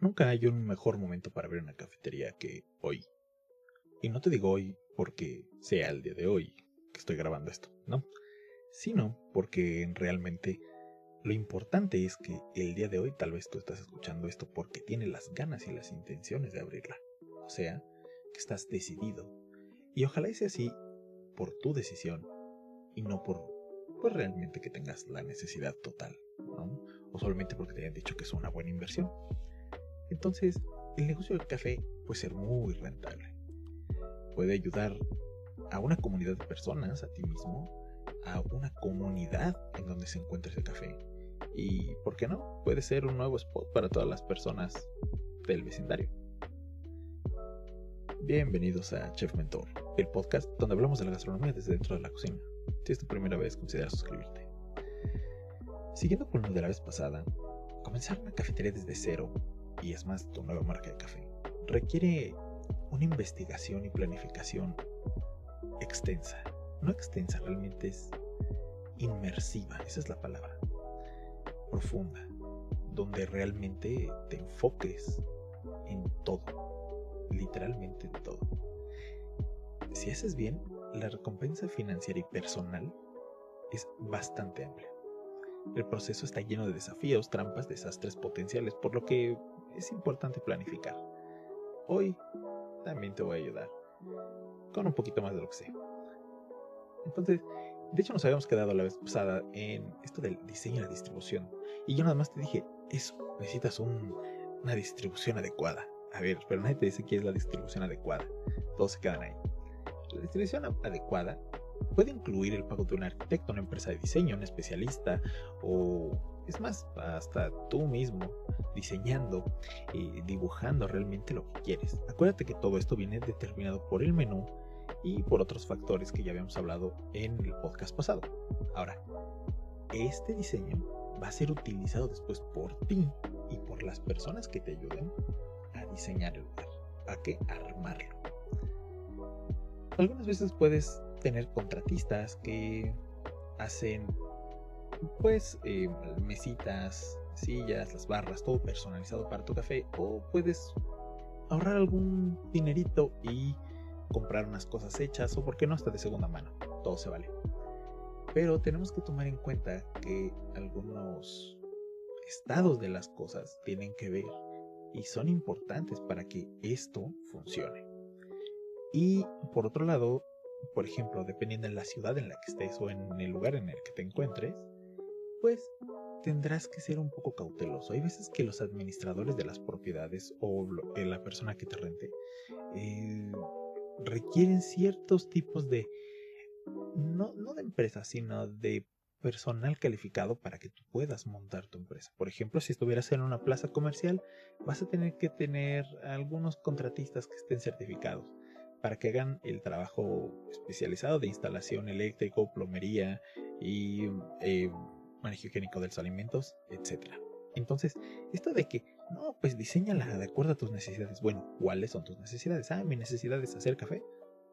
Nunca hay un mejor momento para abrir una cafetería que hoy. Y no te digo hoy porque sea el día de hoy que estoy grabando esto, ¿no? Sino porque realmente lo importante es que el día de hoy tal vez tú estás escuchando esto porque tienes las ganas y las intenciones de abrirla. O sea, que estás decidido. Y ojalá sea así por tu decisión y no por pues realmente que tengas la necesidad total, ¿no? O solamente porque te hayan dicho que es una buena inversión. Entonces, el negocio del café puede ser muy rentable. Puede ayudar a una comunidad de personas, a ti mismo, a una comunidad en donde se encuentra ese café. Y, ¿por qué no? Puede ser un nuevo spot para todas las personas del vecindario. Bienvenidos a Chef Mentor, el podcast donde hablamos de la gastronomía desde dentro de la cocina. Si es tu primera vez, considera suscribirte. Siguiendo con lo de la vez pasada, comenzar una cafetería desde cero y es más tu nueva marca de café, requiere una investigación y planificación extensa. No extensa, realmente es inmersiva, esa es la palabra. Profunda, donde realmente te enfoques en todo, literalmente en todo. Si haces bien, la recompensa financiera y personal es bastante amplia. El proceso está lleno de desafíos, trampas, desastres potenciales, por lo que es importante planificar. Hoy también te voy a ayudar con un poquito más de lo que sé. Entonces, de hecho nos habíamos quedado la vez pasada en esto del diseño y la distribución. Y yo nada más te dije, eso, necesitas una distribución adecuada. A ver, pero nadie te dice qué es la distribución adecuada. Todos se quedan ahí. La distribución adecuada puede incluir el pago de un arquitecto, una empresa de diseño, un especialista o es más, hasta tú mismo diseñando y dibujando realmente lo que quieres. Acuérdate que todo esto viene determinado por el menú y por otros factores que ya habíamos hablado en el podcast pasado. Ahora, este diseño va a ser utilizado después por ti y por las personas que te ayuden a diseñar el lugar, a que armarlo. Algunas veces puedes tener contratistas que hacen pues eh, mesitas, sillas, las barras, todo personalizado para tu café o puedes ahorrar algún dinerito y comprar unas cosas hechas o por qué no hasta de segunda mano, todo se vale. Pero tenemos que tomar en cuenta que algunos estados de las cosas tienen que ver y son importantes para que esto funcione. Y por otro lado, por ejemplo, dependiendo de la ciudad en la que estés o en el lugar en el que te encuentres, pues tendrás que ser un poco cauteloso. Hay veces que los administradores de las propiedades o eh, la persona que te rente eh, requieren ciertos tipos de, no, no de empresa, sino de personal calificado para que tú puedas montar tu empresa. Por ejemplo, si estuvieras en una plaza comercial, vas a tener que tener algunos contratistas que estén certificados para que hagan el trabajo especializado de instalación eléctrico, plomería y eh, manejo higiénico de los alimentos, etc. Entonces, esto de que, no, pues diseñala de acuerdo a tus necesidades. Bueno, ¿cuáles son tus necesidades? Ah, mi necesidad es hacer café,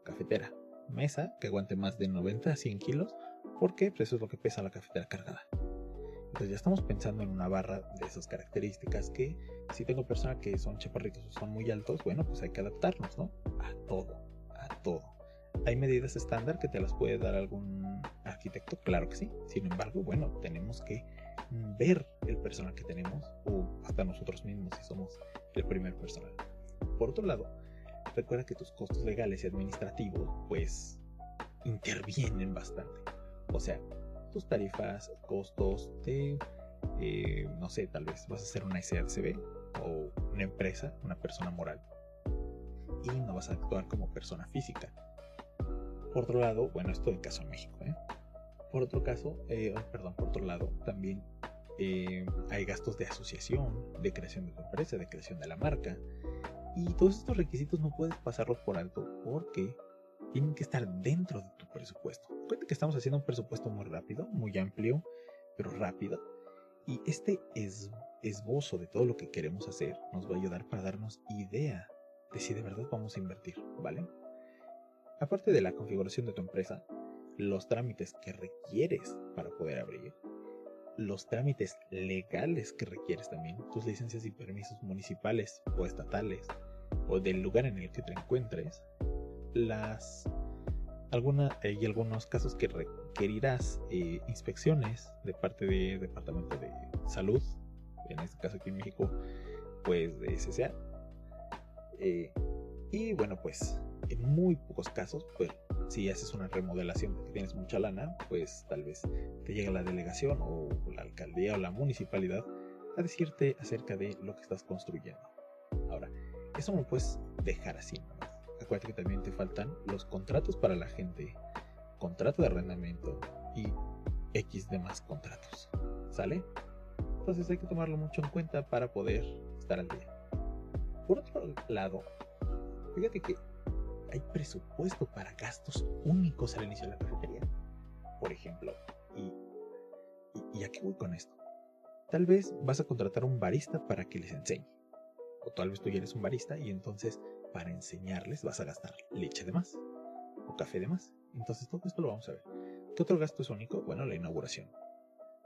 cafetera, mesa que aguante más de 90 a 100 kilos, porque pues eso es lo que pesa la cafetera cargada. Entonces ya estamos pensando en una barra de esas características que si tengo personas que son chaparritos o son muy altos, bueno, pues hay que adaptarnos, ¿no? A todo, a todo. ¿Hay medidas estándar que te las puede dar algún arquitecto? Claro que sí. Sin embargo, bueno, tenemos que ver el personal que tenemos o hasta nosotros mismos si somos el primer personal. Por otro lado, recuerda que tus costos legales y administrativos pues intervienen bastante. O sea, tus tarifas, costos de, eh, no sé, tal vez vas a ser una SRCB o una empresa, una persona moral. Y no vas a actuar como persona física. Por otro lado, bueno, esto en caso en México, ¿eh? Por otro caso, eh, oh, perdón, por otro lado, también hay gastos de asociación, de creación de tu empresa, de creación de la marca. Y todos estos requisitos no puedes pasarlos por alto porque tienen que estar dentro de tu presupuesto. Que estamos haciendo un presupuesto muy rápido, muy amplio, pero rápido. Y este es, esbozo de todo lo que queremos hacer nos va a ayudar para darnos idea de si de verdad vamos a invertir, ¿vale? Aparte de la configuración de tu empresa, los trámites que requieres para poder abrir, los trámites legales que requieres también, tus licencias y permisos municipales o estatales o del lugar en el que te encuentres, las alguna, y algunos casos que requerirás eh, inspecciones de parte del Departamento de Salud, en este caso aquí en México, pues de SSA. Eh, y bueno, pues en muy pocos casos, pues si haces una remodelación porque tienes mucha lana, pues tal vez te llega la delegación o la alcaldía o la municipalidad a decirte acerca de lo que estás construyendo. Ahora, eso no lo puedes dejar así Acuérdate que también te faltan los contratos para la gente, contrato de arrendamiento y X demás contratos. ¿Sale? Entonces hay que tomarlo mucho en cuenta para poder estar al día. Por otro lado, fíjate que hay presupuesto para gastos únicos al inicio de la cafetería. Por ejemplo, y, y, aquí voy con esto. Tal vez vas a contratar un barista para que les enseñe. O tal vez tú ya eres un barista y entonces para enseñarles vas a gastar leche de más o café de más. Entonces todo esto lo vamos a ver. ¿Qué otro gasto es único? Bueno, la inauguración.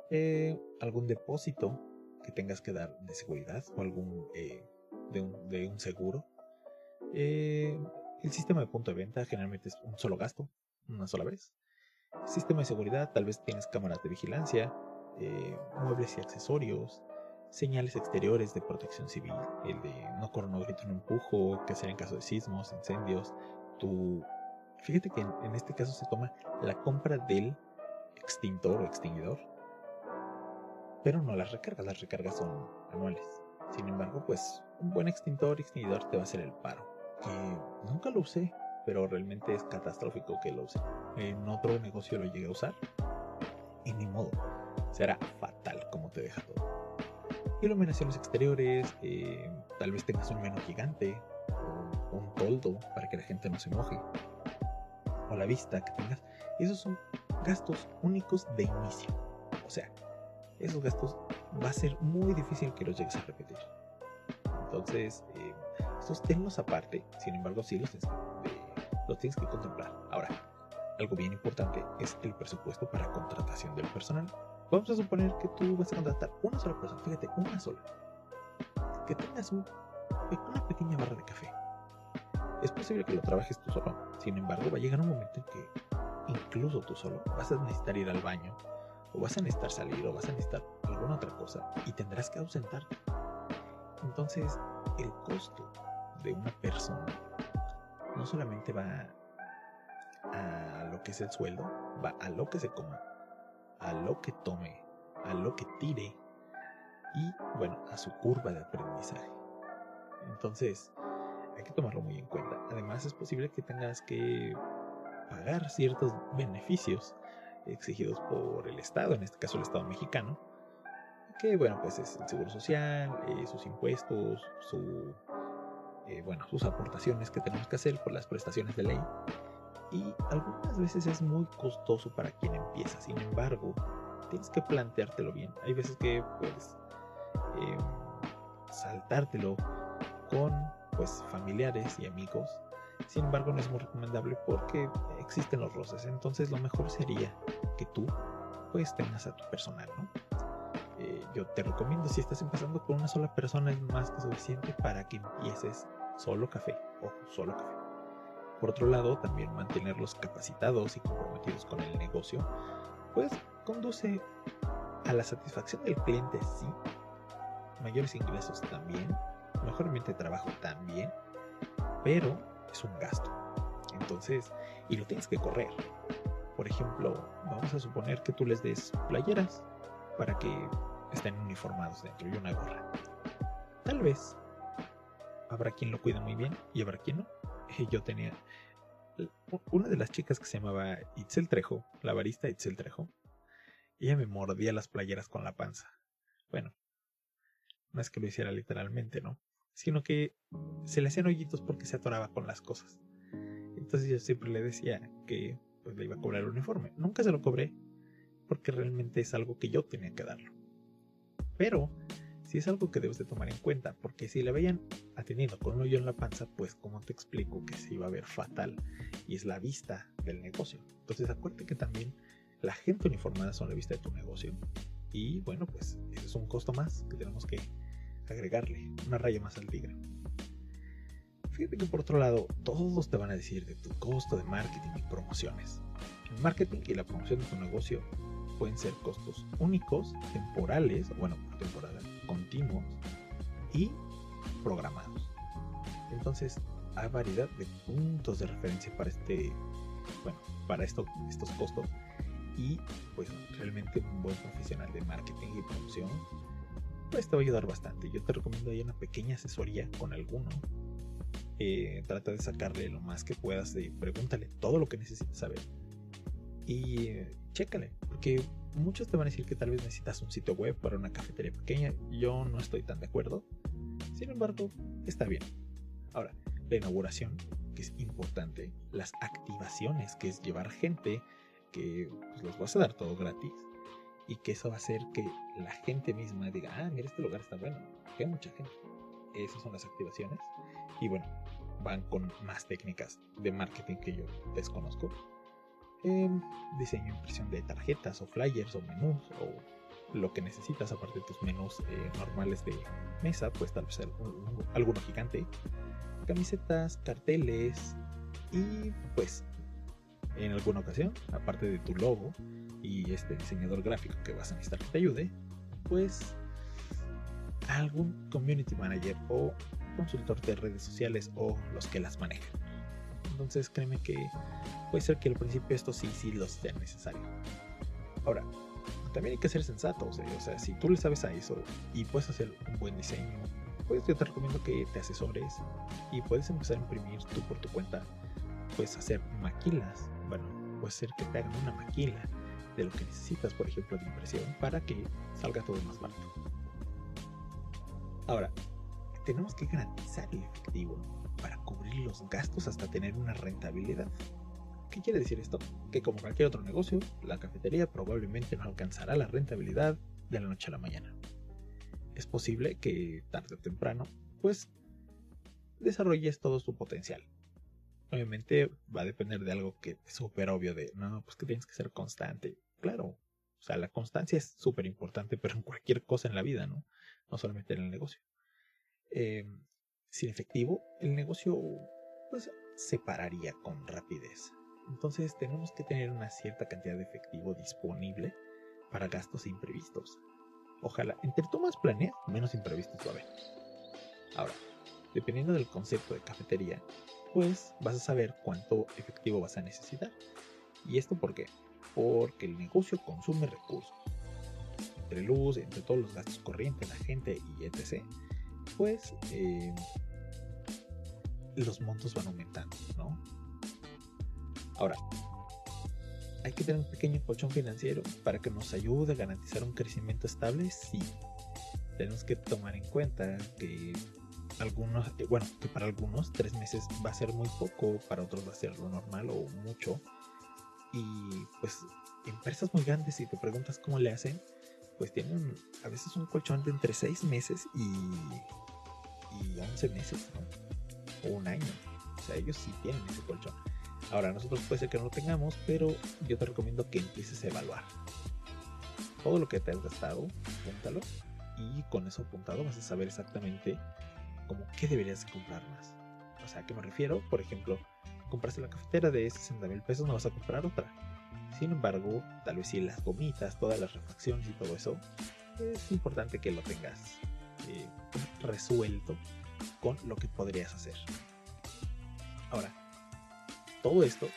Eh, algún depósito que tengas que dar de seguridad o algún eh, de, un, seguro. Eh, el sistema de punto de venta generalmente es un solo gasto, una sola vez. sistema de seguridad, tal vez tienes cámaras de vigilancia, muebles y accesorios, señales exteriores de protección civil, el de no correr grito no empujo, que hacer en caso de sismos, incendios. Tu... Fíjate que en, este caso se toma la compra del extintor o extinguidor, pero no las recargas, las recargas son anuales. Sin embargo, pues un buen extintor extinguidor te va a hacer el paro que nunca lo usé, pero realmente es catastrófico que lo use. En otro negocio lo llegué a usar y ni modo, será fatal como te deja todo. Iluminaciones exteriores, eh, tal vez tengas un menú gigante, un toldo para que la gente no se moje, o la vista que tengas. Esos son gastos únicos de inicio. O sea, esos gastos va a ser muy difícil que los llegues a repetir. Entonces, eh, estos tenlos aparte, sin embargo, sí los, los tienes que contemplar. Ahora, algo bien importante es el presupuesto para contratación del personal. Vamos a suponer que tú vas a contratar una sola persona, fíjate, una sola. Que tengas una pequeña barra de café. Es posible que lo trabajes tú solo, sin embargo, va a llegar un momento en que incluso tú solo vas a necesitar ir al baño, o vas a necesitar salir, o vas a necesitar alguna otra cosa, y tendrás que ausentarte. Entonces, el costo de una persona no solamente va a lo que es el sueldo, va a lo que se coma, a lo que tome, a lo que tire y, bueno, a su curva de aprendizaje. Entonces, hay que tomarlo muy en cuenta. Además, es posible que tengas que pagar ciertos beneficios exigidos por el Estado, en este caso el Estado mexicano, que, bueno, pues es el seguro social, eh, sus impuestos, su eh, sus aportaciones que tenemos que hacer por las prestaciones de ley. Y algunas veces es muy costoso para quien empieza. Sin embargo, tienes que planteártelo bien. Hay veces que puedes em, saltártelo con pues familiares y amigos. Sin embargo, no es muy recomendable porque existen los roces. Entonces, lo mejor sería que tú pues tengas a tu personal, ¿no? Eh, yo te recomiendo si estás empezando con una sola persona es más que suficiente para que empieces solo café, ojo, solo café. Por otro lado, también mantenerlos capacitados y comprometidos con el negocio, pues conduce a la satisfacción del cliente, sí, mayores ingresos también, mejor ambiente de trabajo también, pero es un gasto. Entonces, y lo tienes que correr. Por ejemplo, vamos a suponer que tú les des playeras para que estén uniformados dentro y una gorra. Tal vez habrá quien lo cuida muy bien y habrá quien no. Yo tenía una de las chicas que se llamaba Itzel Trejo, la barista Itzel Trejo, ella me mordía las playeras con la panza. Bueno, no es que lo hiciera literalmente, ¿no? Sino que se le hacían hoyitos porque se atoraba con las cosas. Entonces yo siempre le decía que pues, le iba a cobrar el uniforme. Nunca se lo cobré porque realmente es algo que yo tenía que darlo. Pero si es algo que debes de tomar en cuenta, porque si la veían atendiendo con un hoyo en la panza, pues como te explico que se iba a ver fatal y es la vista del negocio. Entonces acuérdate que también la gente uniformada son la vista de tu negocio Y bueno, pues ese es un costo más que tenemos que agregarle, una raya más al tigre. Fíjate que por otro lado, todos te van a decir de tu costo de marketing y promociones. El marketing y la promoción de tu negocio pueden ser costos únicos, temporales, bueno, por temporada, continuos y programados. Entonces, hay variedad de puntos de referencia para este, bueno, para esto, estos costos y pues realmente un buen profesional de marketing y promoción pues te va a ayudar bastante. Yo te recomiendo ahí una pequeña asesoría con alguno eh, trata de sacarle lo más que puedas, de pregúntale todo lo que necesites saber y eh, chécale, porque muchos te van a decir que tal vez necesitas un sitio web para una cafetería pequeña. Yo no estoy tan de acuerdo. Sin embargo, está bien. Ahora, la inauguración, que es importante, las activaciones, que es llevar gente, que pues, los vas a dar todo gratis, y que eso va a hacer que la gente misma diga, ah, mira, este lugar está bueno, que hay mucha gente. Esas son las activaciones. Y bueno, van con más técnicas de marketing que yo desconozco. Diseño e impresión de tarjetas o flyers o menús o lo que necesitas aparte de tus menús eh, normales de mesa, pues tal vez alguno gigante, camisetas, carteles y pues en alguna ocasión, aparte de tu logo y este diseñador gráfico que vas a necesitar que te ayude, pues algún community manager o consultor de redes sociales o los que las manejan. Entonces créeme que puede ser que al principio esto sí, sí los sea necesario. Ahora, también hay que ser sensato, o sea, si tú le sabes a eso y puedes hacer un buen diseño, pues yo te recomiendo que te asesores y puedes empezar a imprimir tú por tu cuenta, puedes hacer maquilas, bueno, puede ser que te hagan una maquila de lo que necesitas, por ejemplo, de impresión, para que salga todo más barato. Ahora, tenemos que garantizar el efectivo cubrir los gastos hasta tener una rentabilidad. ¿Qué quiere decir esto? Que como cualquier otro negocio, la cafetería probablemente no alcanzará la rentabilidad de la noche a la mañana. Es posible que tarde o temprano, pues, desarrolles todo su potencial. Obviamente va a depender de algo que es súper obvio de, no, pues que tienes que ser constante. Claro, o sea, la constancia es súper importante, pero en cualquier cosa en la vida, ¿no? No solamente en el negocio. Eh, sin efectivo, el negocio pues se pararía con rapidez. Entonces tenemos que tener una cierta cantidad de efectivo disponible para gastos imprevistos. Ojalá, entre tú más planeas, menos imprevistos va a haber. Ahora, dependiendo del concepto de cafetería, pues vas a saber cuánto efectivo vas a necesitar. ¿Y esto por qué? Porque el negocio consume recursos. Entre luz, entre todos los gastos corrientes, la gente y etc pues los montos van aumentando, ¿no? Ahora, ¿hay que tener un pequeño colchón financiero para que nos ayude a garantizar un crecimiento estable? Sí. Tenemos que tomar en cuenta que algunos, eh, bueno, que para algunos tres meses va a ser muy poco, para otros va a ser lo normal o mucho. Y pues empresas muy grandes, si te preguntas cómo le hacen, pues tienen a veces un colchón de entre 6 meses y, y 11 meses, O un año. O sea, ellos sí tienen ese colchón. Ahora, nosotros puede ser que no lo tengamos, pero yo te recomiendo que empieces a evaluar. Todo lo que te has gastado, apúntalo. Y con eso apuntado vas a saber exactamente como qué deberías comprar más. O sea, ¿a qué me refiero? Por ejemplo, compraste la cafetera de 60 mil pesos, no vas a comprar otra sin embargo, tal vez si las gomitas, todas las refacciones y todo eso, es importante que lo tengas eh, resuelto con lo que podrías hacer. Ahora, todo esto,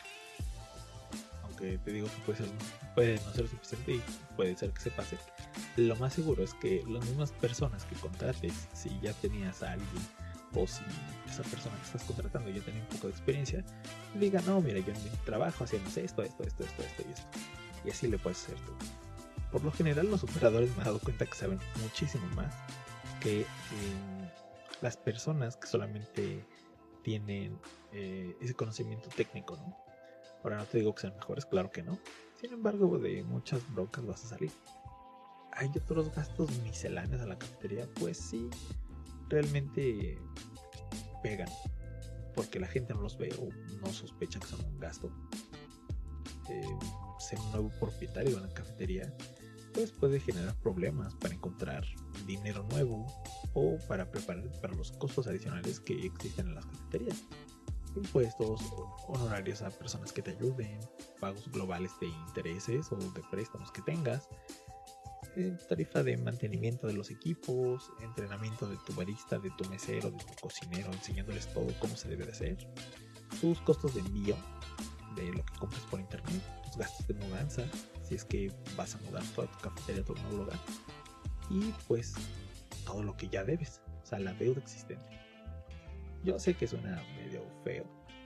aunque te digo que puede, no ser suficiente y puede ser que se pase, lo más seguro es que las mismas personas que contrates, si ya tenías a alguien o si esa persona que estás contratando ya tiene un poco de experiencia, diga, no, mira, yo en mi trabajo hacemos esto, esto, esto, esto, esto y esto. Y así le puedes hacer tú. Por lo general los operadores me he dado cuenta que saben muchísimo más que eh, las personas que solamente tienen eh, ese conocimiento técnico, ¿no? Ahora no te digo que sean mejores, claro que no. Sin embargo, de muchas broncas vas a salir. ¿Hay otros gastos misceláneos a la cafetería? Pues sí, realmente pegan porque la gente no los ve o no sospecha que son un gasto. Eh, ser un nuevo propietario de una cafetería pues puede generar problemas para encontrar dinero nuevo o para preparar para los costos adicionales que existen en las cafeterías. Impuestos, honorarios a personas que te ayuden, pagos globales de intereses o de préstamos que tengas, eh, tarifa de mantenimiento de los equipos, entrenamiento de tu barista, de tu mesero, de tu cocinero, enseñándoles todo cómo se debe de hacer, tus costos de envío de lo que compras por internet, tus gastos de mudanza, si es que vas a mudar toda tu cafetería a tu nuevo lugar, y pues todo lo que ya debes, o sea, la deuda existente. Yo sé que suena medio feo,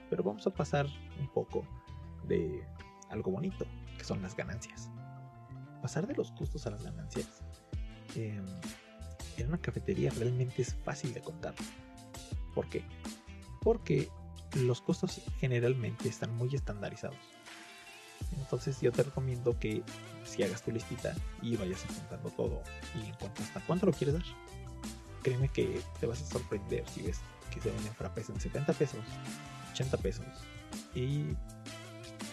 pero vamos a pasar un poco de algo bonito, que son las ganancias pasar de los costos a las ganancias em, en una cafetería realmente es fácil de contar. ¿Por qué? Porque los costos generalmente están muy estandarizados. Entonces yo te recomiendo que si hagas tu listita y vayas apuntando todo y en cuanto hasta cuánto lo quieres dar. Créeme que te vas a sorprender si ves que se venden frappés en 70 pesos, 80 pesos y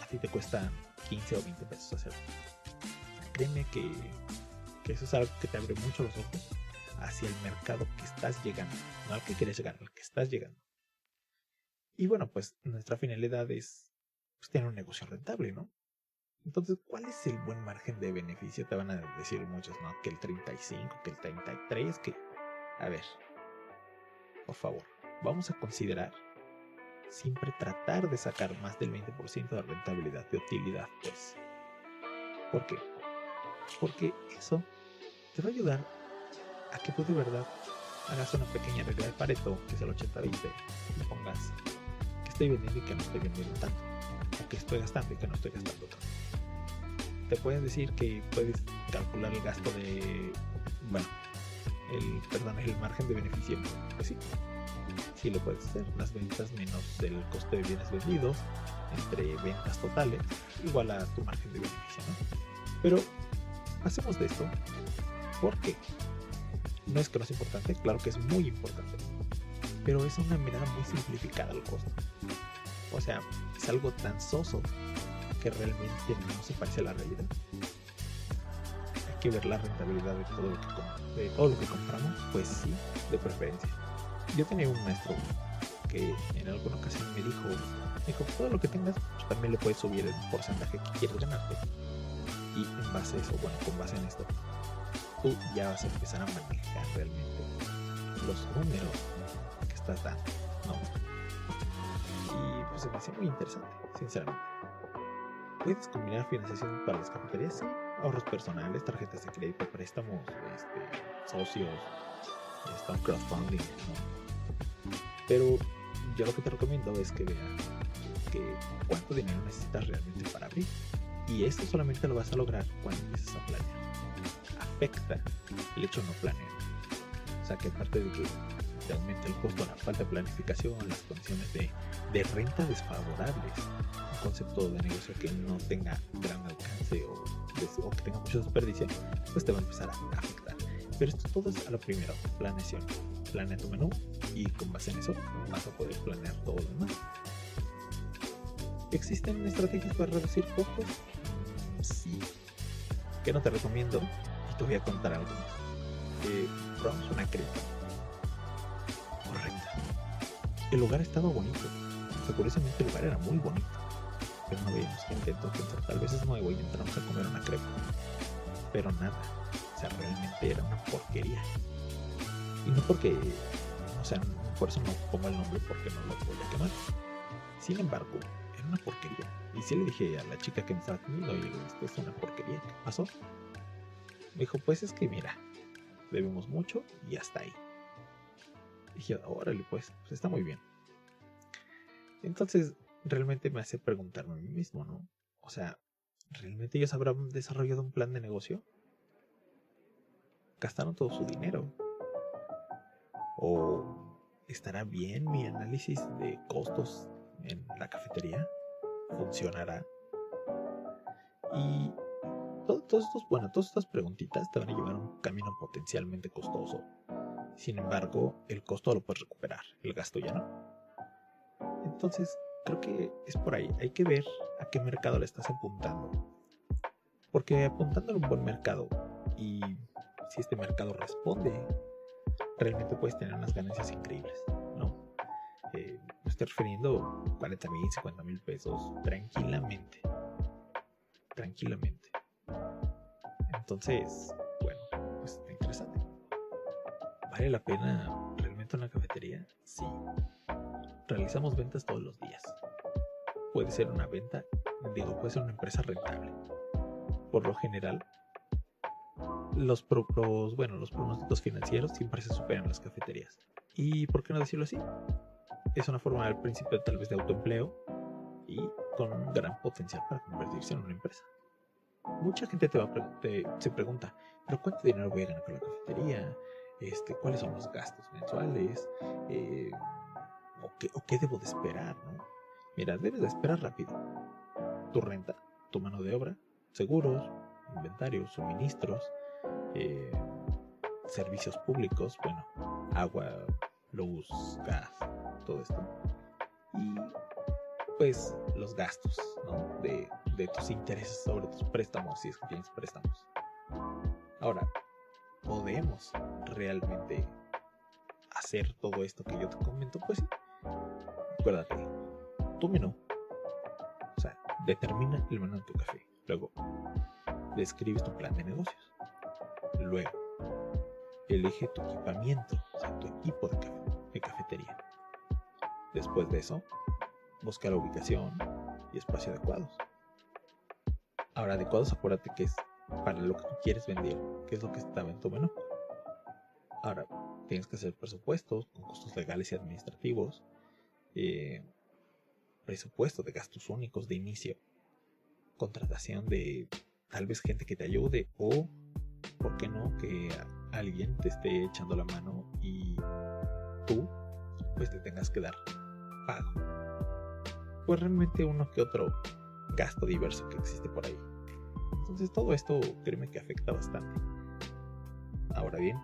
a ti te cuesta 15 o 20 pesos hacerlo créeme que, eso es algo que te abre mucho los ojos hacia el mercado que estás llegando, no al que quieres llegar, al que estás llegando. Y bueno, pues nuestra finalidad es pues, tener un negocio rentable, ¿no? Entonces, ¿cuál es el buen margen de beneficio? Te van a decir muchos, ¿no? Que el 35, que el 33, que... A ver, por favor, vamos a considerar siempre tratar de sacar más del 20% de rentabilidad, de utilidad, pues. ¿Por qué? Porque eso te va a ayudar a que tú de verdad hagas una pequeña regla de Pareto, que es el 80-20, y pongas que estoy vendiendo y que no estoy vendiendo tanto, o que estoy gastando y que no estoy gastando. Te puedes decir que puedes calcular el gasto de, bueno, el, perdón, el margen de beneficio. Pues sí, sí lo puedes hacer. Las ventas menos el coste de bienes vendidos entre ventas totales igual a tu margen de beneficio, ¿no? Pero hacemos de esto porque no es que no es importante, claro que es muy importante, pero es una mirada muy simplificada al costo. O sea, es algo tan soso que realmente no se parece a la realidad. Hay que ver la rentabilidad de todo lo que, compramos, pues sí, de preferencia. Yo tenía un maestro que en alguna ocasión me dijo, me dijo, todo lo que tengas, pues también le puedes subir el porcentaje que quieres ganarte y en base a eso, bueno, con base en esto, tú ya vas a empezar a manejar realmente los números que estás dando, ¿no? Se me hace muy interesante, sinceramente. Puedes combinar financiación para las cafeterías, ahorros personales, tarjetas de crédito, préstamos, este, socios, está crowdfunding, ¿no? Pero yo lo que te recomiendo es que veas que cuánto dinero necesitas realmente para abrir y esto solamente lo vas a lograr cuando empieces a planear. Afecta el hecho no planear. O sea que aparte de que te aumenta el costo, la falta de planificación, las condiciones de, de renta desfavorables, un concepto de negocio que no tenga gran alcance o, o que tenga mucha desperdicio, pues te va a empezar a afectar. Pero esto todo es a lo primero, planeación. Planea tu menú y con base en eso vas a poder planear todo lo demás. ¿Existen estrategias para reducir costos? Sí. Que no te recomiendo y te voy a contar algo. Eh, probamos una crema. El lugar estaba bonito. O el lugar era muy bonito. Pero no veíamos gente, entonces tal vez es nuevo y entramos a comer una crema. Pero nada. O sea, realmente era una porquería. Y no porque, o sea, por eso no pongo el nombre porque no lo voy a quemar. Sin embargo, una porquería. Y si le dije a la chica que me estaba atendiendo, oye, esto es una porquería, ¿qué pasó? Me dijo, pues es que mira, debemos mucho y hasta ahí. Dije, órale, pues, pues está muy bien. Entonces, realmente me hace preguntarme a mí mismo, ¿no? O sea, ¿realmente ellos habrán desarrollado un plan de negocio? ¿Gastaron todo su dinero? ¿O estará bien mi análisis de costos en la cafetería funcionará. Y todos estos, bueno, todas estas preguntitas te van a llevar a un camino potencialmente costoso. Sin embargo, el costo lo puedes recuperar, el gasto ya no. Entonces, creo que es por ahí. Hay que ver a qué mercado le estás apuntando. Porque apuntando a un buen mercado y si este mercado responde, realmente puedes tener unas ganancias increíbles, ¿no? Eh, me estoy refiriendo 40 mil, 50 mil pesos tranquilamente. Tranquilamente. Entonces, ¿Vale la pena realmente una cafetería? Sí. Realizamos ventas todos los días. Puede ser una venta, digo, puede ser una empresa rentable. Por lo general, los, bueno, los pronósticos financieros siempre se superan las cafeterías. ¿Y por qué no decirlo así? Es una forma al principio tal vez de autoempleo y con un gran potencial para convertirse en una empresa. Mucha gente te, va se pregunta, ¿pero cuánto dinero voy a ganar con la cafetería? Este, ¿Cuáles son los gastos mensuales? Eh, o, qué, ¿O qué debo de esperar? ¿no? Mira, debes de esperar rápido. Tu renta, tu mano de obra, seguros, inventarios, suministros, eh, servicios públicos, bueno, agua, luz, gas, todo esto. Y pues los gastos de, de tus intereses sobre tus préstamos, si es que tienes préstamos. Ahora, ¿podemos realmente hacer todo esto que yo te comento? Pues sí. Acuérdate, tu menú. O sea, determina el menú de tu café. Luego, describes tu plan de negocios. Luego, elige tu equipamiento, o sea, tu equipo de, cafetería. Después de eso, busca la ubicación y espacio adecuados. Ahora, adecuados, acuérdate que es para lo que tú quieres vender, que es lo que estaba en tu menú. Ahora, tienes que hacer presupuestos con costos legales y administrativos, eh, presupuesto de gastos únicos de inicio, contratación de tal vez gente que te ayude o ¿por qué no que alguien te esté echando la mano y tú pues te tengas que dar pago? Pues realmente uno que otro gasto diverso que existe por ahí. Entonces todo esto créeme que afecta bastante. Ahora bien,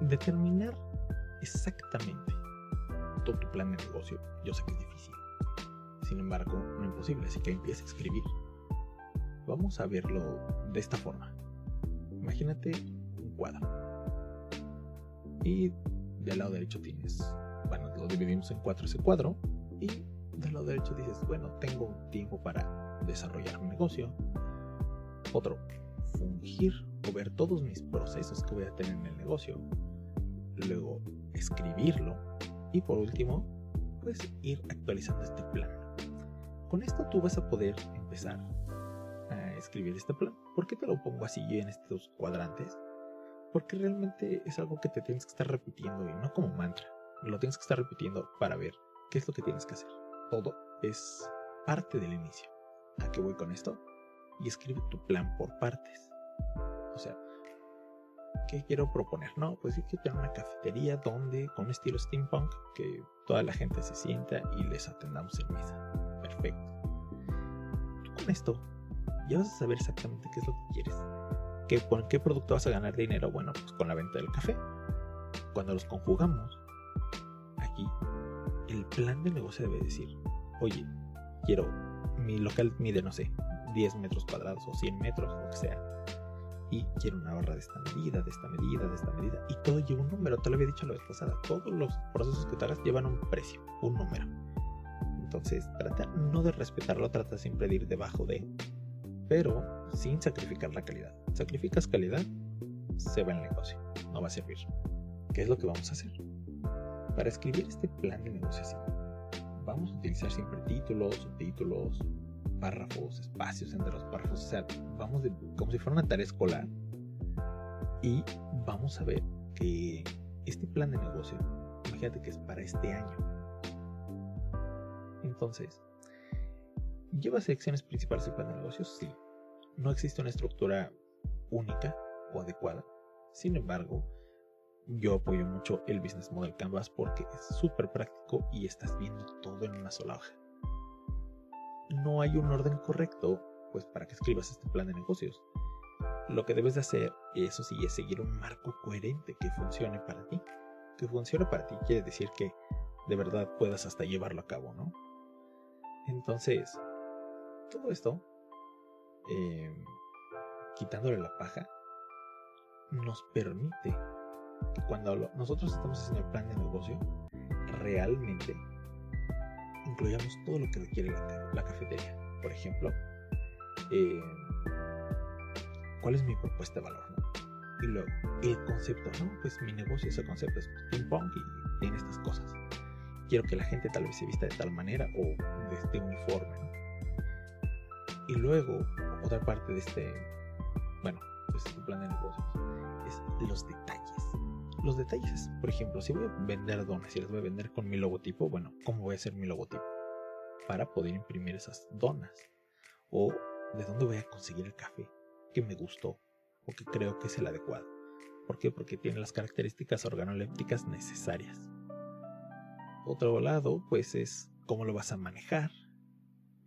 determinar exactamente todo tu plan de negocio, yo sé que es difícil. Sin embargo, no es imposible, así que empieza a escribir Vamos a verlo de esta forma. Imagínate un cuadro. Y del lado derecho tienes, bueno, lo dividimos en cuatro ese cuadro. Y derecho dices, bueno, tengo tiempo para desarrollar un negocio. Otro, fungir o ver todos mis procesos que voy a tener en el negocio. Luego, escribirlo. Y por último, pues ir actualizando este plan. Con esto tú vas a poder empezar escribir este plan. ¿Por qué te lo pongo así en estos cuadrantes? Porque realmente es algo que te tienes que estar repitiendo y no como mantra. Lo tienes que estar repitiendo para ver qué es lo que tienes que hacer. Todo es parte del inicio. ¿A qué voy con esto? Y escribe tu plan por partes. O sea, ¿qué quiero proponer? No, pues yo quiero tener una cafetería donde, con estilo steampunk, que toda la gente se sienta y les atendamos en mesa. Perfecto. con esto ya vas a saber exactamente qué es lo que quieres. ¿Qué, ¿Con qué producto vas a ganar dinero? Bueno, pues con la venta del café. Cuando los conjugamos, aquí, el plan de negocio debe decir, oye, quiero, mi local mide, no sé, 10 metros cuadrados o 100 metros, lo que sea. Y quiero una barra de esta medida, de esta medida, de esta medida. Y todo lleva un número, te lo había dicho la vez pasada. Todos los procesos que te hagas llevan un precio, un número. Entonces, trata no de respetarlo, trata siempre de ir debajo de pero sin sacrificar la calidad. Sacrificas calidad, se va el negocio, no va a servir. ¿Qué es lo que vamos a hacer? Para escribir este plan de negociación, vamos a utilizar siempre títulos, subtítulos, párrafos, espacios entre los párrafos, o sea, vamos como si fuera una tarea escolar y vamos a ver que este plan de negocio, imagínate que es para este año. Entonces, ¿Lleva secciones principales del plan de negocios? Sí. No existe una estructura única o adecuada. Sin embargo, yo apoyo mucho el Business Model Canvas porque es súper práctico y estás viendo todo en una sola hoja. No hay un orden correcto, pues para que escribas este plan de negocios. Lo que debes de hacer, eso sí, es seguir un marco coherente que funcione para ti. Que funcione para ti quiere decir que de verdad puedas hasta llevarlo a cabo, ¿no? Entonces, todo esto eh, quitándole la paja, nos permite cuando nosotros estamos haciendo el plan de negocio, realmente incluyamos todo lo que requiere la, cafetería. Por ejemplo, eh, ¿cuál es mi propuesta de valor? Y luego, el concepto, ¿no? Pues mi negocio, ese concepto es ping pong y tiene estas cosas. Quiero que la gente tal vez se vista de tal manera o de este uniforme. Y luego, otra parte de este, bueno, pues este plan de negocios es los detalles. Los detalles por ejemplo, si voy a vender donas y las voy a vender con mi logotipo, bueno, ¿cómo voy a hacer mi logotipo? Para poder imprimir esas donas. O de dónde voy a conseguir el café que me gustó o que creo que es el adecuado. ¿Por qué? Porque tiene las características organolépticas necesarias. Otro lado, pues es cómo lo vas a manejar,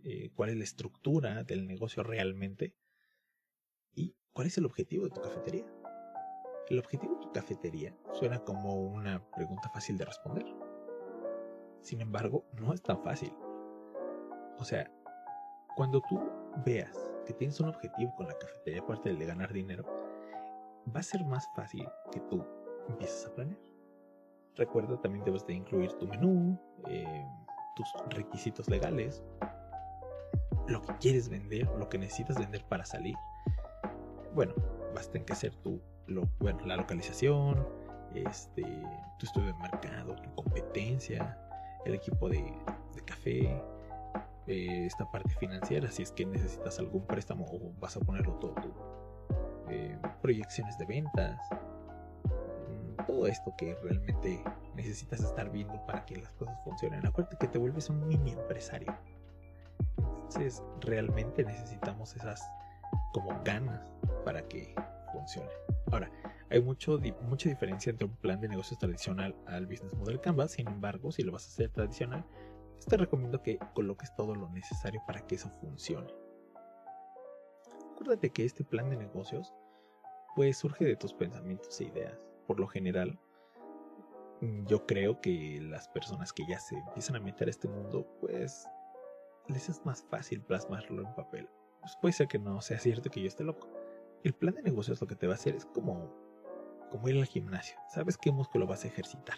eh, cuál es la estructura del negocio realmente y cuál es el objetivo de tu cafetería. El objetivo de tu cafetería suena como una pregunta fácil de responder. Sin embargo, no es tan fácil. O sea, cuando tú veas que tienes un objetivo con la cafetería aparte de ganar dinero, va a ser más fácil que tú empieces a planear. Recuerda, también debes de incluir tu menú, eh, tus requisitos legales, lo que quieres vender, lo que necesitas vender para salir. Bueno, basta en que hacer tu, bueno, la localización, este, tu estudio de mercado, tu competencia, el equipo de, café, eh, esta parte financiera, si es que necesitas algún préstamo o vas a ponerlo todo, eh, proyecciones de ventas, mm, todo esto que realmente necesitas estar viendo para que las cosas funcionen. Acuérdate que te vuelves un mini empresario. Entonces realmente necesitamos esas como ganas para que funcione. Ahora, hay mucho, mucha diferencia entre un plan de negocios tradicional al Business Model Canvas. Sin embargo, si lo vas a hacer tradicional, pues te recomiendo que coloques todo lo necesario para que eso funcione. Acuérdate que este plan de negocios pues surge de tus pensamientos e ideas. Por lo general, yo creo que las personas que ya se empiezan a meter a este mundo, pues les es más fácil plasmarlo en papel. Pues puede ser que no sea cierto que yo esté loco. El plan de negocios lo que te va a hacer es como, como ir al gimnasio. Sabes qué músculo vas a ejercitar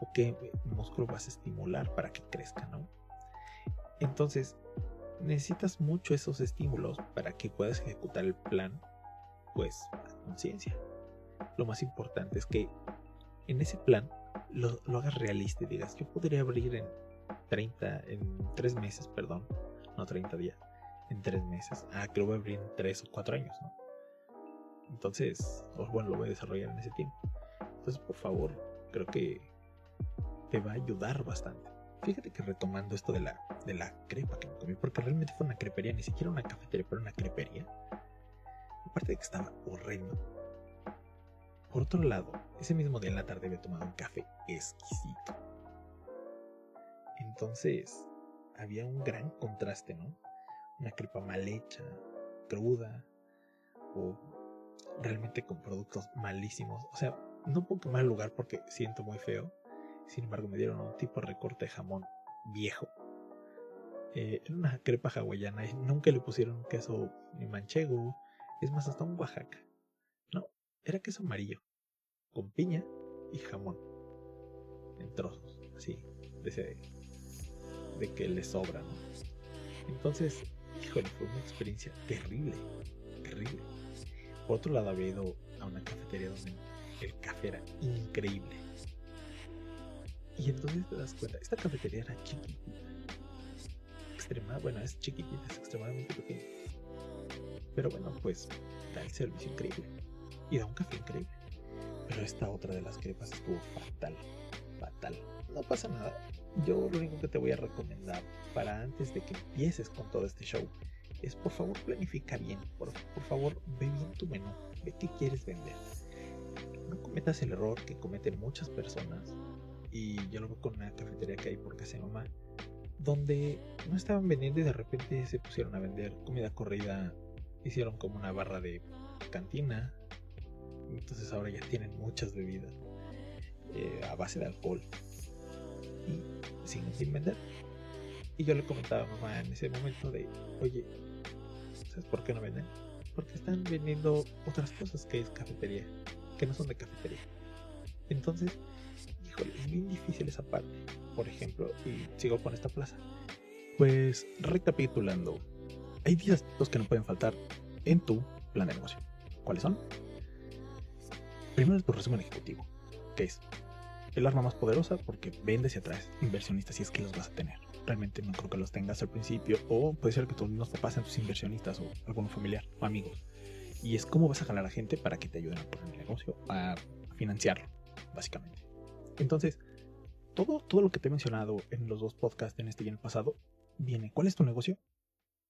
o qué músculo vas a estimular para que crezca, ¿no? Entonces, necesitas mucho esos estímulos para que puedas ejecutar el plan, pues, a conciencia. Lo más importante es que en ese plan lo, lo hagas realista y digas, yo podría abrir en 30, en 3 meses, perdón, no 30 días, 3 meses. Ah, que lo voy a abrir en 3 o 4 años, ¿no? Entonces, bueno, lo voy a desarrollar en ese tiempo. Entonces, por favor, creo que te va a ayudar bastante. Fíjate que retomando esto de la, de la crepa que me comí, porque realmente fue una crepería, ni siquiera una cafetería, pero una crepería. Aparte de que estaba horrendo. Por otro lado, ese mismo día en la tarde había tomado un café exquisito entonces había un gran contraste, ¿no? Una crepa mal hecha, cruda, o realmente con productos malísimos. O sea, no quemar el lugar porque siento muy feo. Sin embargo, me dieron un tipo de recorte de jamón viejo. Eh, era una crepa hawaiana y nunca le pusieron queso ni manchego. Es más, hasta un Oaxaca. No, era queso amarillo, con piña y jamón. En trozos, así, de ese de que le sobra. Entonces, híjole, fue una experiencia terrible, terrible. Por otro lado, había ido a una cafetería donde el café era increíble. Y entonces te das cuenta, esta cafetería era chiquitita. Extrema, bueno, es chiquitita, es extremadamente pequeña. Pero bueno, pues da el servicio increíble. Y da un café increíble. Pero esta otra de las crepas estuvo fatal. Fatal. No pasa nada yo lo único que te voy a recomendar para antes de que empieces con todo este show es por favor planifica bien, por, favor ve bien tu menú, ve qué quieres vender. No cometas el error que cometen muchas personas y yo lo veo con una cafetería que hay por casa donde no estaban vendiendo y de repente se pusieron a vender comida corrida, hicieron como una barra de cantina, entonces ahora ya tienen muchas bebidas eh, a base de alcohol y sin vender. Y yo le comentaba a mamá en ese momento de, oye, ¿Sabes por qué no venden? Porque están vendiendo otras cosas que es cafetería, que no son de cafetería. Entonces, híjole, es bien difícil esa parte. Por ejemplo, y sigo con esta plaza. Pues recapitulando, hay 10 aspectos que no pueden faltar en tu plan de negocio. ¿Cuáles son? Primero, tu resumen ejecutivo, que es el arma más poderosa porque vendes y atraes inversionistas si es que los vas a tener. Realmente no creo que los tengas al principio o puede ser que tus mismos papás sean tus inversionistas o algún familiar o amigos. Y es cómo vas a jalar a gente para que te ayuden a poner el negocio, a financiarlo, básicamente. Entonces, todo, todo lo que te he mencionado en los dos podcasts, en este y en el pasado, viene. ¿Cuál es tu negocio?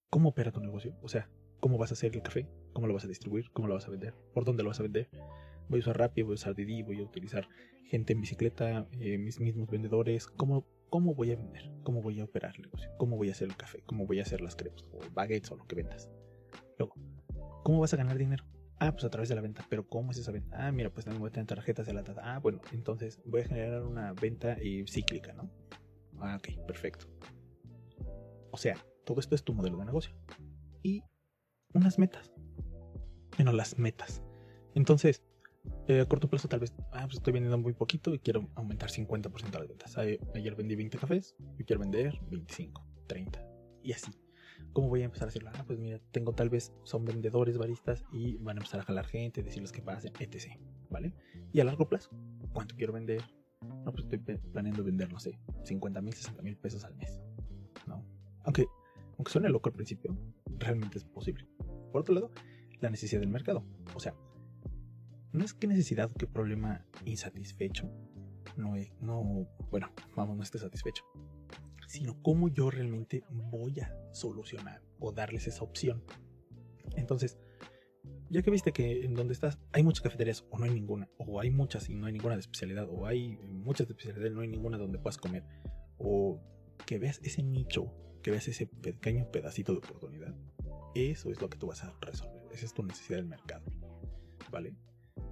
¿Cómo opera tu negocio? O sea, ¿cómo vas a hacer el café? ¿Cómo lo vas a distribuir? ¿Cómo lo vas a vender? ¿Por dónde lo vas a vender? Voy a usar Rappi, voy a usar Didi, voy a utilizar gente en bicicleta, eh, mis mismos vendedores. ¿Cómo, ¿Cómo voy a vender? ¿Cómo voy a operar el negocio? ¿Cómo voy a hacer el café? ¿Cómo voy a hacer las crepes? O baguettes o lo que vendas. Luego, ¿cómo vas a ganar dinero? Ah, pues a través de la venta. Pero ¿cómo es esa venta? Ah, mira, pues también voy a tener tarjetas de la tasa. Ah, bueno, entonces voy a generar una venta eh, cíclica, ¿no? Ah, ok, perfecto. O sea, todo esto es tu modelo de negocio. Y unas metas. Bueno, las metas. Entonces, eh, a corto plazo tal vez, ah, pues estoy vendiendo muy poquito y quiero aumentar 50% las ventas. Ayer vendí 20 cafés y quiero vender 25, 30 y así. ¿Cómo voy a empezar a hacerlo? Ah, pues mira, tengo tal vez, son vendedores, baristas y van a empezar a jalar gente, decirles que pasen, etc. ¿Vale? Y a largo plazo, ¿cuánto quiero vender? No, pues estoy planeando vender, no sé, 50 mil, 60 mil pesos al mes. ¿No? Aunque, aunque suene loco al principio, realmente es posible. Por otro lado, la necesidad del mercado. O sea, no es que necesidad o qué problema insatisfecho. No, no, bueno, vamos, no esté satisfecho sino cómo yo realmente voy a solucionar o darles esa opción. Entonces, ya que viste que en donde estás hay muchas cafeterías o no hay ninguna, o hay muchas y no hay ninguna de especialidad, o hay muchas de especialidad y no hay ninguna donde puedas comer, o que veas ese nicho, que veas ese pequeño pedacito de oportunidad, eso es lo que tú vas a resolver. Esa es tu necesidad del mercado. ¿Vale?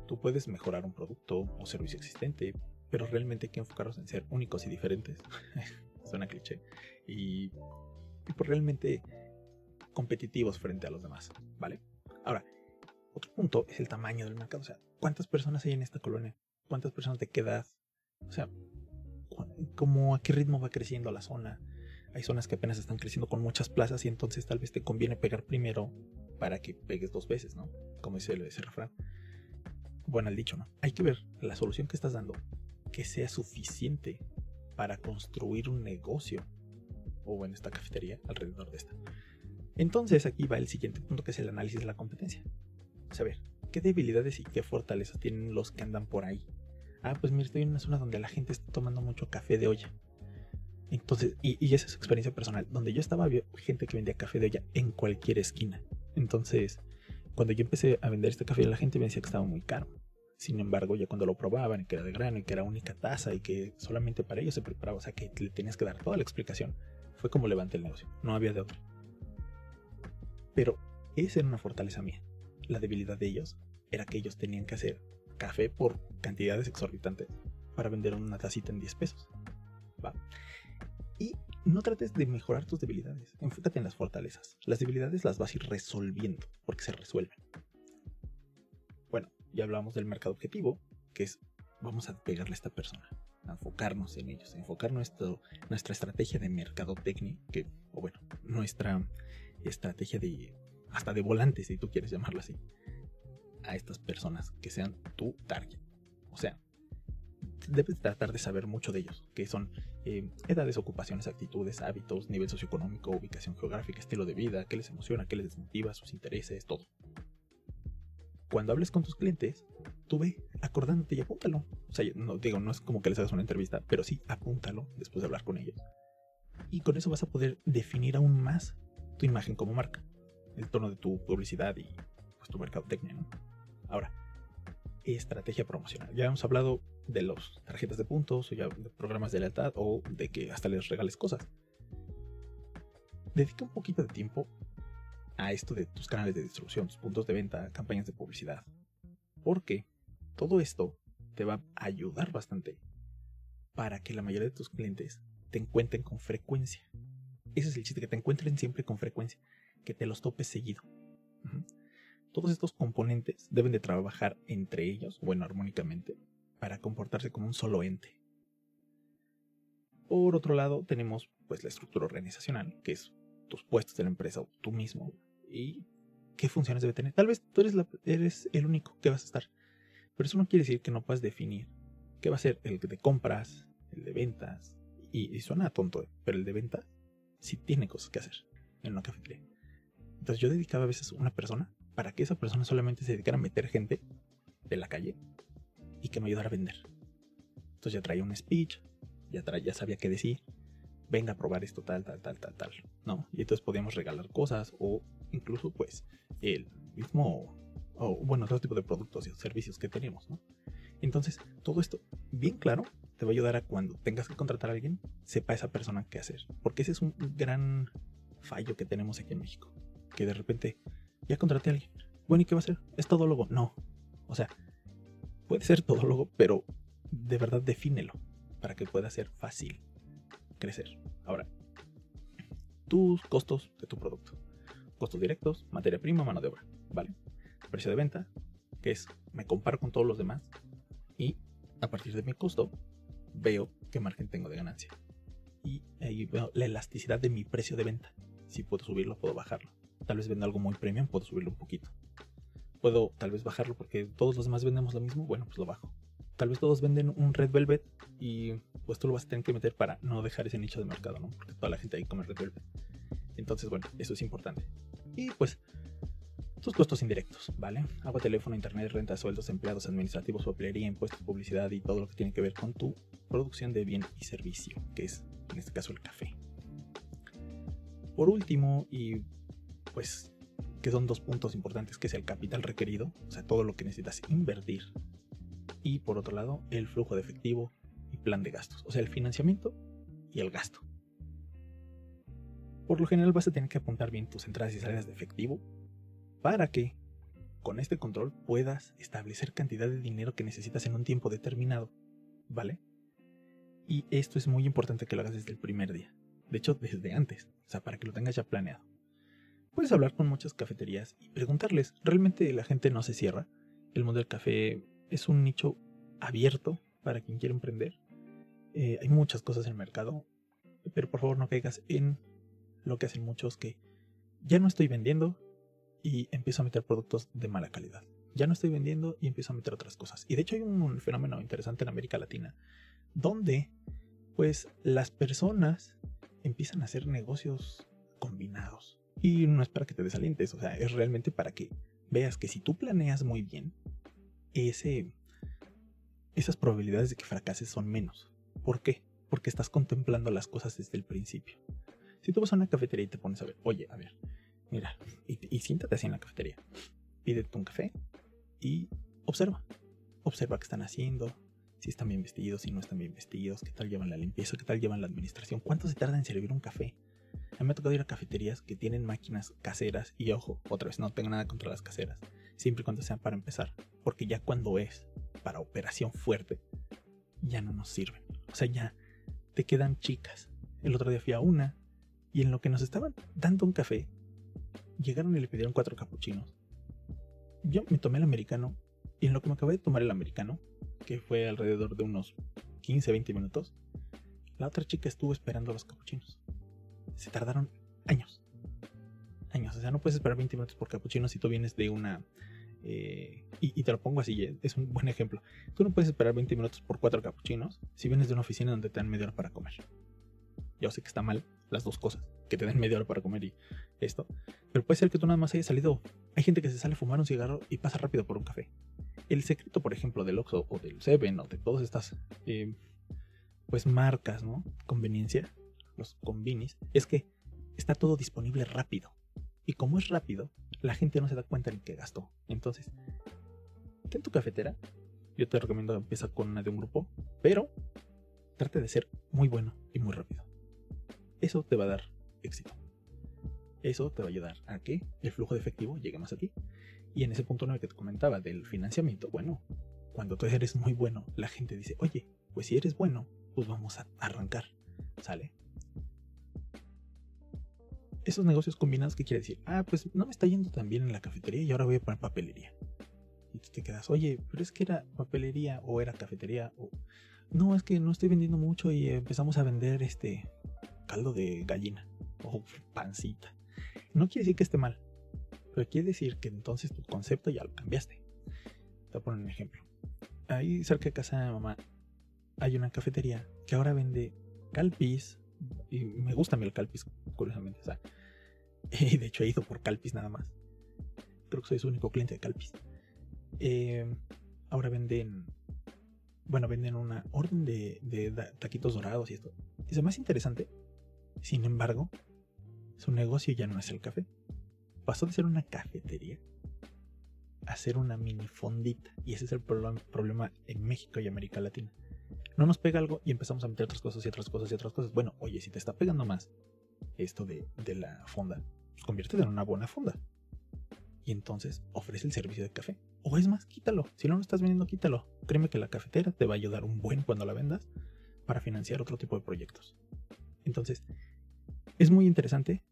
Tú puedes mejorar un producto o servicio existente, pero realmente hay que enfocarnos en ser únicos y diferentes. suena cliché, y, y pues realmente competitivos frente a los demás, ¿vale? Ahora, otro punto es el tamaño del mercado, o sea, ¿cuántas personas hay en esta colonia? ¿Cuántas personas de qué edad? O sea, ¿cómo, ¿a qué ritmo va creciendo la zona? Hay zonas que apenas están creciendo con muchas plazas y entonces tal vez te conviene pegar primero para que pegues dos veces, ¿no? Como dice ese refrán. Bueno, el dicho, ¿no? Hay que ver la solución que estás dando que sea suficiente para construir un negocio o en esta cafetería alrededor de esta. Entonces aquí va el siguiente punto que es el análisis de la competencia. Saber qué debilidades y qué fortalezas tienen los que andan por ahí. Ah, pues mira, estoy en una zona donde la gente está tomando mucho café de olla. Entonces, y, y esa es su experiencia personal. Donde yo estaba había gente que vendía café de olla en cualquier esquina. Entonces, cuando yo empecé a vender este café, la gente me decía que estaba muy caro. Sin embargo, ya cuando lo probaban, que era de grano y que era única taza y que solamente para ellos se preparaba, o sea que le tenías que dar toda la explicación, fue como levanté el negocio. No había de otro. Pero esa era una fortaleza mía. La debilidad de ellos era que ellos tenían que hacer café por cantidades exorbitantes para vender una tacita en 10 pesos. ¿Va? Y no trates de mejorar tus debilidades, enfócate en las fortalezas. Las debilidades las vas a ir resolviendo porque se resuelven ya hablamos del mercado objetivo, que es vamos a pegarle a esta persona, a enfocarnos en ellos, enfocar nuestra estrategia de mercadotecnia, que, o bueno, nuestra estrategia de, hasta de volante, si tú quieres llamarlo así, a estas personas que sean tu target. O sea, debes tratar de saber mucho de ellos, que son eh, edades, ocupaciones, actitudes, hábitos, nivel socioeconómico, ubicación geográfica, estilo de vida, qué les emociona, qué les desmotiva, sus intereses, todo cuando hables con tus clientes, tú ve acordándote y apúntalo. O sea, no digo, no es como que les hagas una entrevista, pero sí apúntalo después de hablar con ellos. Y con eso vas a poder definir aún más tu imagen como marca, el tono de tu publicidad y pues, tu mercadotecnia. ¿no? Ahora, estrategia promocional. Ya hemos hablado de las tarjetas de puntos o ya de programas de lealtad o de que hasta les regales cosas. Dedica un poquito de tiempo a esto de tus canales de distribución, tus puntos de venta, campañas de publicidad. Porque todo esto te va a ayudar bastante para que la mayoría de tus clientes te encuentren con frecuencia. Ese es el chiste, que te encuentren siempre con frecuencia, que te los topes seguido. Todos estos componentes deben de trabajar entre ellos, bueno, armónicamente, para comportarse como un solo ente. Por otro lado, tenemos pues la estructura organizacional, que es tus puestos de la empresa o tú mismo y qué funciones debe tener. Tal vez tú eres, el único que vas a estar, pero eso no quiere decir que no puedas definir qué va a ser el de compras, el de ventas, y, suena tonto, pero el de ventas sí tiene cosas que hacer en una cafetería. Entonces yo dedicaba a veces una persona para que esa persona solamente se dedicara a meter gente de la calle y que me ayudara a vender. Entonces ya traía un speech, ya, ya sabía qué decir, venga a probar esto, tal, tal, tal, tal, tal, ¿no? Y entonces podíamos regalar cosas o incluso, pues, el mismo, o bueno, otro tipo de productos y servicios que tenemos, ¿no? Entonces, todo esto, bien claro, te va a ayudar a cuando tengas que contratar a alguien, sepa esa persona qué hacer. Porque ese es un gran fallo que tenemos aquí en México. Que de repente, ya contraté a alguien. Bueno, ¿y qué va a hacer? ¿Es todólogo? No. O sea, puede ser todólogo, pero de verdad defínelo para que pueda ser fácil crecer. Ahora, tus costos de tu producto. Costos directos, materia prima, mano de obra, ¿vale? Precio de venta, que es me comparo con todos los demás y a partir de mi costo veo qué margen tengo de ganancia. Y ahí veo la elasticidad de mi precio de venta. Si puedo subirlo, puedo bajarlo. Tal vez vendo algo muy premium, puedo subirlo un poquito. Puedo tal vez bajarlo porque todos los demás vendemos lo mismo, bueno, pues lo bajo. Tal vez todos venden un Red Velvet y pues tú lo vas a tener que meter para no dejar ese nicho de mercado, ¿no? Porque toda la gente ahí come Red Velvet. Entonces, bueno, eso es importante. Y pues, tus costos indirectos, ¿vale? Agua, teléfono, internet, renta, sueldos, empleados administrativos, papelería, impuestos, publicidad y todo lo que tiene que ver con tu producción de bien y servicio, que es en este caso el café. Por último, y pues que son dos puntos importantes, que es el capital requerido, o sea, todo lo que necesitas invertir. Y por otro lado, el flujo de efectivo y plan de gastos, o sea, el financiamiento y el gasto. Por lo general vas a tener que apuntar bien tus entradas y salidas de efectivo para que con este control puedas establecer cantidad de dinero que necesitas en un tiempo determinado, ¿vale? Y esto es muy importante que lo hagas desde el primer día. De hecho, desde antes, o sea, para que lo tengas ya planeado. Puedes hablar con muchas cafeterías y preguntarles, ¿realmente la gente no se cierra? El mundo del café es un nicho abierto para quien quiere emprender. Eh, hay muchas cosas en el mercado, pero por favor no caigas en lo que hacen muchos que ya no estoy vendiendo y empiezo a meter productos de mala calidad. Ya no estoy vendiendo y empiezo a meter otras cosas. Y de hecho hay un fenómeno interesante en América Latina donde pues las personas empiezan a hacer negocios combinados. Y no es para que te desalientes, o sea, es realmente para que veas que si tú planeas muy bien, ese, esas probabilidades de que fracases son menos. ¿Por qué? Porque estás contemplando las cosas desde el principio. Si tú vas a una cafetería y te pones a ver, oye, a ver, mira, y, y siéntate así en la cafetería, pídete un café y observa. Observa qué están haciendo, si están bien vestidos, si no están bien vestidos, qué tal llevan la limpieza, qué tal llevan la administración, cuánto se tarda en servir un café. A mí me ha tocado ir a cafeterías que tienen máquinas caseras y ojo, otra vez no tengo nada contra las caseras, siempre y cuando sean para empezar, porque ya cuando es para operación fuerte, ya no nos sirven. O sea, ya te quedan chicas. El otro día fui a una y en lo que nos estaban dando un café, llegaron y le pidieron cuatro capuchinos. Yo me tomé el americano y en lo que me acabé de tomar el americano, que fue alrededor de unos 15, 20 minutos, la otra chica estuvo esperando los capuchinos. Se tardaron años. Años. O sea, no puedes esperar 20 minutos por capuchino si tú vienes de una... Eh, y, te lo pongo así, eh, es un buen ejemplo. Tú no puedes esperar 20 minutos por cuatro capuchinos si vienes de una oficina donde te dan media hora para comer. Yo sé que está mal las dos cosas, que te den media hora para comer y esto. Pero puede ser que tú nada más hayas salido. Hay gente que se sale a fumar un cigarro y pasa rápido por un café. El secreto, por ejemplo, del Oxxo o del Seven o de todas estas eh, pues marcas, ¿no? Conveniencia, los convinis, es que está todo disponible rápido. Y como es rápido, la gente no se da cuenta en qué gastó. Entonces, ten tu cafetera. Yo te recomiendo que empieza con una de un grupo, pero trate de ser muy bueno y muy rápido. Eso te va a dar éxito. Eso te va a ayudar a que el flujo de efectivo llegue más a ti. Y en ese punto 9 que te comentaba del financiamiento, bueno, cuando tú eres muy bueno, la gente dice, oye, pues si eres bueno, pues vamos a arrancar, ¿sale? Esos negocios combinados, ¿qué quiere decir? Ah, pues no me está yendo tan bien en la cafetería y ahora voy a poner papelería. Y tú te quedas, oye, pero es que era papelería o era cafetería o... No, es que no estoy vendiendo mucho y empezamos a vender este caldo de gallina o pancita. No quiere decir que esté mal, pero quiere decir que entonces tu concepto ya lo cambiaste. Te voy a poner un ejemplo. Ahí cerca de casa de mamá hay una cafetería que ahora vende calpis. Y me gusta a mí el calpis, curiosamente. O sea, de hecho he ido por calpis nada más. Creo que soy su único cliente de calpis. Eh, ahora venden. Bueno, venden una orden de, taquitos dorados y esto. Es más interesante. Sin embargo, su negocio ya no es el café. Pasó de ser una cafetería a ser una mini fondita. Y ese es el problema en México y América Latina. No nos pega algo y empezamos a meter otras cosas y otras cosas y otras cosas. Bueno, oye, si te está pegando más esto de, la fonda, pues conviértete en una buena fonda. Y entonces ofrece el servicio de café. O es más, quítalo. Si no lo estás vendiendo, quítalo. Créeme que la cafetera te va a ayudar un buen cuando la vendas para financiar otro tipo de proyectos. Entonces, es muy interesante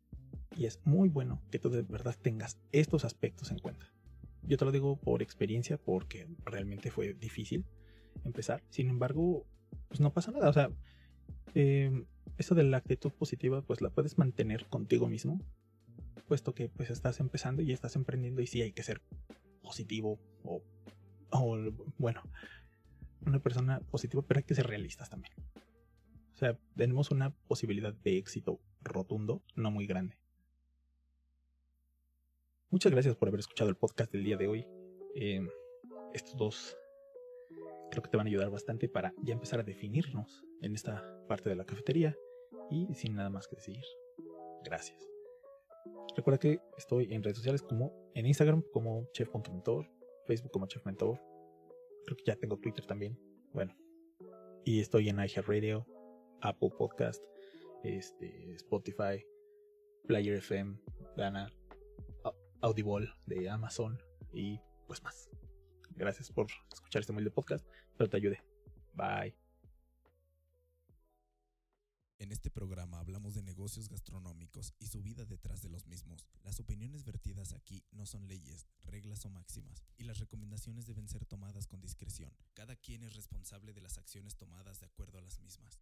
y es muy bueno que tú de verdad tengas estos aspectos en cuenta. Yo te lo digo por experiencia porque realmente fue difícil empezar. Sin embargo, pues no pasa nada. O sea, eh, eso de la actitud positiva, pues la puedes mantener contigo mismo, puesto que pues estás empezando y estás emprendiendo y sí hay que ser positivo o, o bueno, una persona positiva, pero hay que ser realistas también. O sea, tenemos una posibilidad de éxito rotundo, no muy grande. Muchas gracias por haber escuchado el podcast del día de hoy. Eh, estos dos creo que te van a ayudar bastante para ya empezar a definirnos en esta parte de la cafetería y sin nada más que decir. Gracias. Recuerda que estoy en redes sociales como en Instagram como chef.mentor, Facebook como chefmentor. Creo que ya tengo Twitter también. Bueno. Y estoy en iHeartRadio, Apple Podcast, este, Spotify, Player FM, Dana, Audible de Amazon y pues más. Gracias por escuchar este humilde podcast. Espero te ayude. Bye. En este programa hablamos de negocios gastronómicos y su vida detrás de los mismos. Las opiniones vertidas aquí no son leyes, reglas o máximas, y las recomendaciones deben ser tomadas con discreción. Cada quien es responsable de las acciones tomadas de acuerdo a las mismas.